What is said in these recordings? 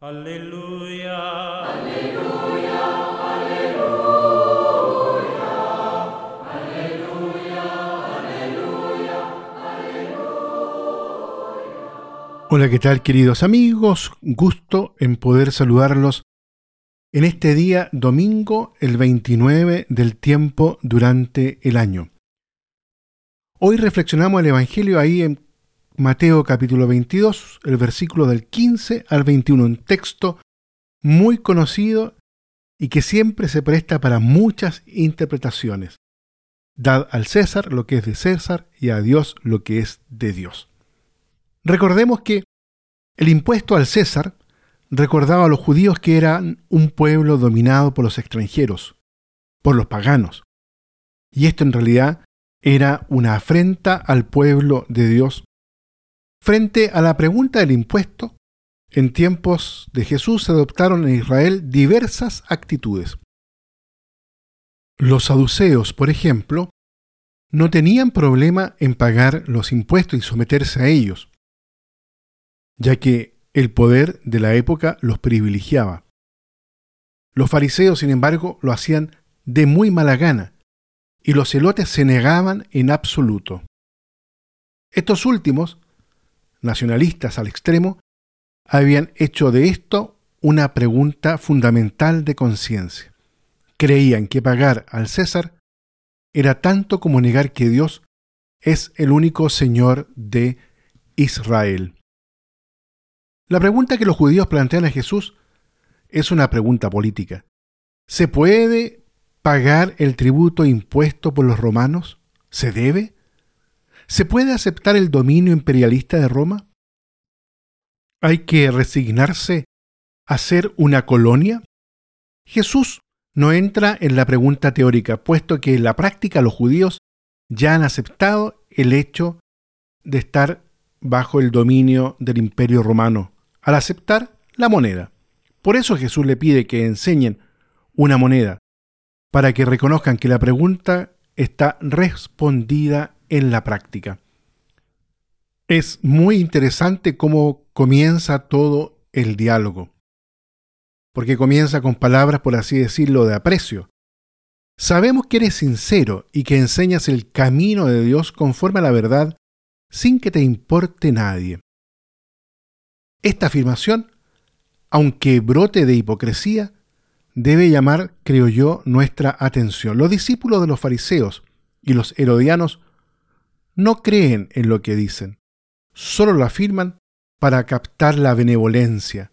Aleluya. Aleluya, aleluya, aleluya, Hola, ¿qué tal queridos amigos? Gusto en poder saludarlos en este día domingo, el 29 del tiempo durante el año. Hoy reflexionamos el Evangelio ahí en Mateo capítulo 22, el versículo del 15 al 21, un texto muy conocido y que siempre se presta para muchas interpretaciones. Dad al César lo que es de César y a Dios lo que es de Dios. Recordemos que el impuesto al César recordaba a los judíos que eran un pueblo dominado por los extranjeros, por los paganos. Y esto en realidad era una afrenta al pueblo de Dios Frente a la pregunta del impuesto, en tiempos de Jesús se adoptaron en Israel diversas actitudes. Los saduceos, por ejemplo, no tenían problema en pagar los impuestos y someterse a ellos, ya que el poder de la época los privilegiaba. Los fariseos, sin embargo, lo hacían de muy mala gana, y los celotes se negaban en absoluto. Estos últimos nacionalistas al extremo, habían hecho de esto una pregunta fundamental de conciencia. Creían que pagar al César era tanto como negar que Dios es el único Señor de Israel. La pregunta que los judíos plantean a Jesús es una pregunta política. ¿Se puede pagar el tributo impuesto por los romanos? ¿Se debe? ¿Se puede aceptar el dominio imperialista de Roma? ¿Hay que resignarse a ser una colonia? Jesús no entra en la pregunta teórica, puesto que en la práctica los judíos ya han aceptado el hecho de estar bajo el dominio del imperio romano, al aceptar la moneda. Por eso Jesús le pide que enseñen una moneda, para que reconozcan que la pregunta está respondida en la práctica. Es muy interesante cómo comienza todo el diálogo, porque comienza con palabras, por así decirlo, de aprecio. Sabemos que eres sincero y que enseñas el camino de Dios conforme a la verdad sin que te importe nadie. Esta afirmación, aunque brote de hipocresía, debe llamar, creo yo, nuestra atención. Los discípulos de los fariseos y los herodianos no creen en lo que dicen, solo lo afirman para captar la benevolencia,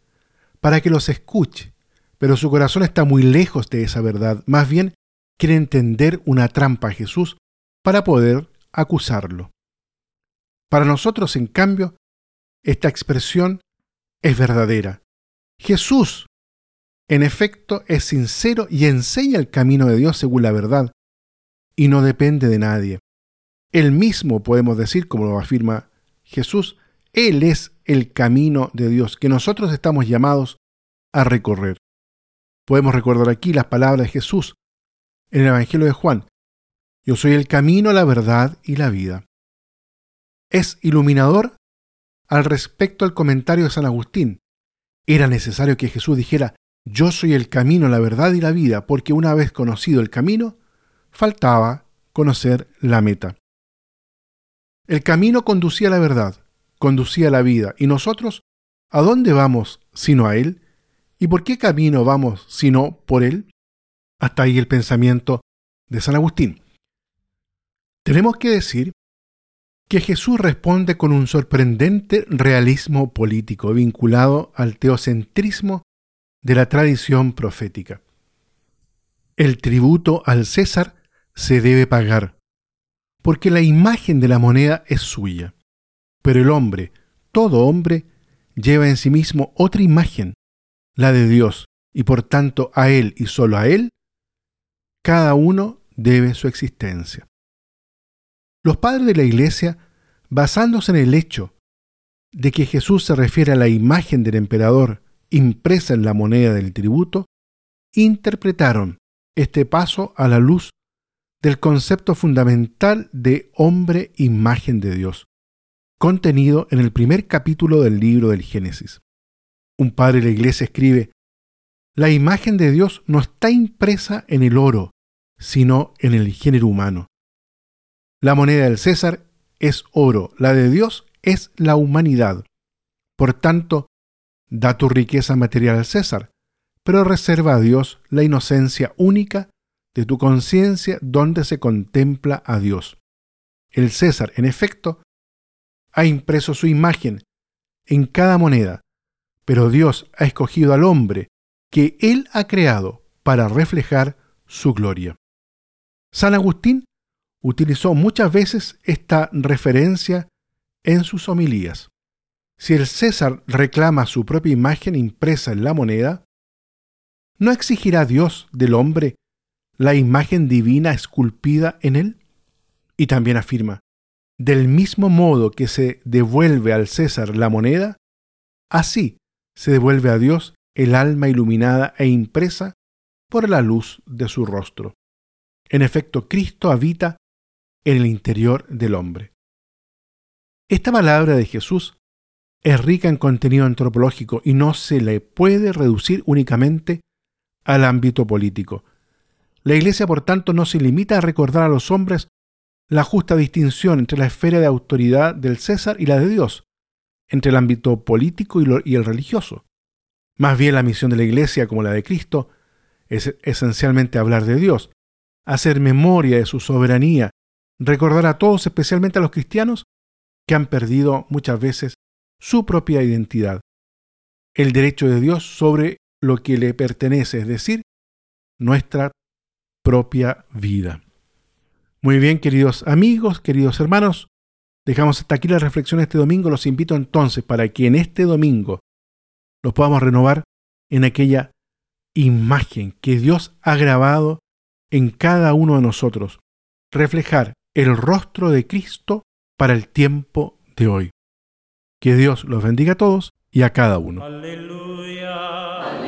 para que los escuche, pero su corazón está muy lejos de esa verdad, más bien quiere entender una trampa a Jesús para poder acusarlo. Para nosotros, en cambio, esta expresión es verdadera. Jesús, en efecto, es sincero y enseña el camino de Dios según la verdad, y no depende de nadie. Él mismo podemos decir, como lo afirma Jesús, Él es el camino de Dios que nosotros estamos llamados a recorrer. Podemos recordar aquí las palabras de Jesús en el Evangelio de Juan. Yo soy el camino, la verdad y la vida. Es iluminador al respecto al comentario de San Agustín. Era necesario que Jesús dijera, yo soy el camino, la verdad y la vida, porque una vez conocido el camino, faltaba conocer la meta. El camino conducía a la verdad, conducía a la vida. ¿Y nosotros? ¿A dónde vamos sino a Él? ¿Y por qué camino vamos sino por Él? Hasta ahí el pensamiento de San Agustín. Tenemos que decir que Jesús responde con un sorprendente realismo político vinculado al teocentrismo de la tradición profética. El tributo al César se debe pagar, porque la imagen de la moneda es suya. Pero el hombre, todo hombre, lleva en sí mismo otra imagen, la de Dios, y por tanto a Él y solo a Él, cada uno debe su existencia. Los padres de la Iglesia, basándose en el hecho de que Jesús se refiere a la imagen del emperador impresa en la moneda del tributo, interpretaron este paso a la luz del concepto fundamental de hombre imagen de Dios, contenido en el primer capítulo del libro del Génesis. Un padre de la iglesia escribe, la imagen de Dios no está impresa en el oro, sino en el género humano. La moneda del César es oro, la de Dios es la humanidad. Por tanto, da tu riqueza material al César, pero reserva a Dios la inocencia única de tu conciencia donde se contempla a Dios. El César, en efecto, ha impreso su imagen en cada moneda, pero Dios ha escogido al hombre que Él ha creado para reflejar su gloria. San Agustín utilizó muchas veces esta referencia en sus homilías. Si el César reclama su propia imagen impresa en la moneda, ¿no exigirá Dios del hombre la imagen divina esculpida en él? Y también afirma, del mismo modo que se devuelve al César la moneda, así se devuelve a Dios el alma iluminada e impresa por la luz de su rostro. En efecto, Cristo habita en el interior del hombre. Esta palabra de Jesús es rica en contenido antropológico y no se le puede reducir únicamente al ámbito político. La Iglesia, por tanto, no se limita a recordar a los hombres la justa distinción entre la esfera de autoridad del César y la de Dios, entre el ámbito político y, el religioso. Más bien la misión de la Iglesia, como la de Cristo, es esencialmente hablar de Dios, hacer memoria de su soberanía, recordar a todos, especialmente a los cristianos, que han perdido muchas veces su propia identidad, el derecho de Dios sobre lo que le pertenece, es decir, nuestra propia vida. Muy bien, queridos amigos, queridos hermanos, dejamos hasta aquí la reflexión este domingo. Los invito entonces para que en este domingo los podamos renovar en aquella imagen que Dios ha grabado en cada uno de nosotros, reflejar el rostro de Cristo para el tiempo de hoy. Que Dios los bendiga a todos y a cada uno. Aleluya.